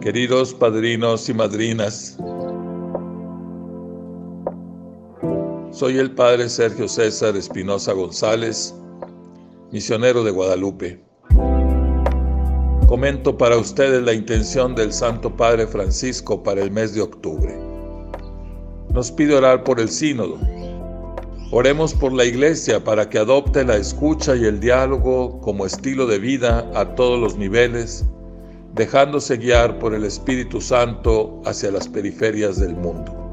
Queridos padrinos y madrinas, soy el Padre Sergio César Espinosa González, misionero de Guadalupe. Comento para ustedes la intención del Santo Padre Francisco para el mes de octubre. Nos pide orar por el sínodo. Oremos por la iglesia para que adopte la escucha y el diálogo como estilo de vida a todos los niveles dejándose guiar por el Espíritu Santo hacia las periferias del mundo.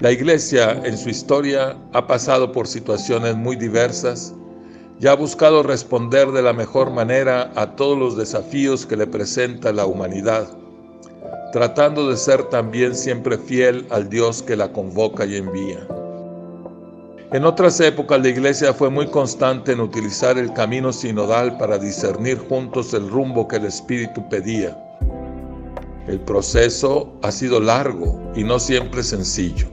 La Iglesia en su historia ha pasado por situaciones muy diversas y ha buscado responder de la mejor manera a todos los desafíos que le presenta la humanidad, tratando de ser también siempre fiel al Dios que la convoca y envía. En otras épocas la Iglesia fue muy constante en utilizar el camino sinodal para discernir juntos el rumbo que el Espíritu pedía. El proceso ha sido largo y no siempre sencillo.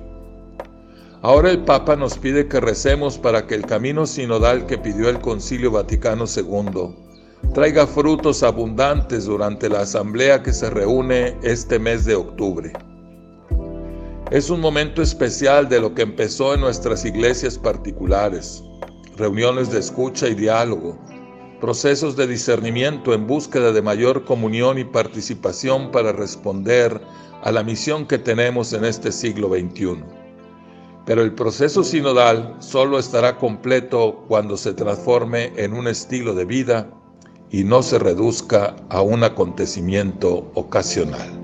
Ahora el Papa nos pide que recemos para que el camino sinodal que pidió el Concilio Vaticano II traiga frutos abundantes durante la asamblea que se reúne este mes de octubre. Es un momento especial de lo que empezó en nuestras iglesias particulares, reuniones de escucha y diálogo, procesos de discernimiento en búsqueda de mayor comunión y participación para responder a la misión que tenemos en este siglo XXI. Pero el proceso sinodal solo estará completo cuando se transforme en un estilo de vida y no se reduzca a un acontecimiento ocasional.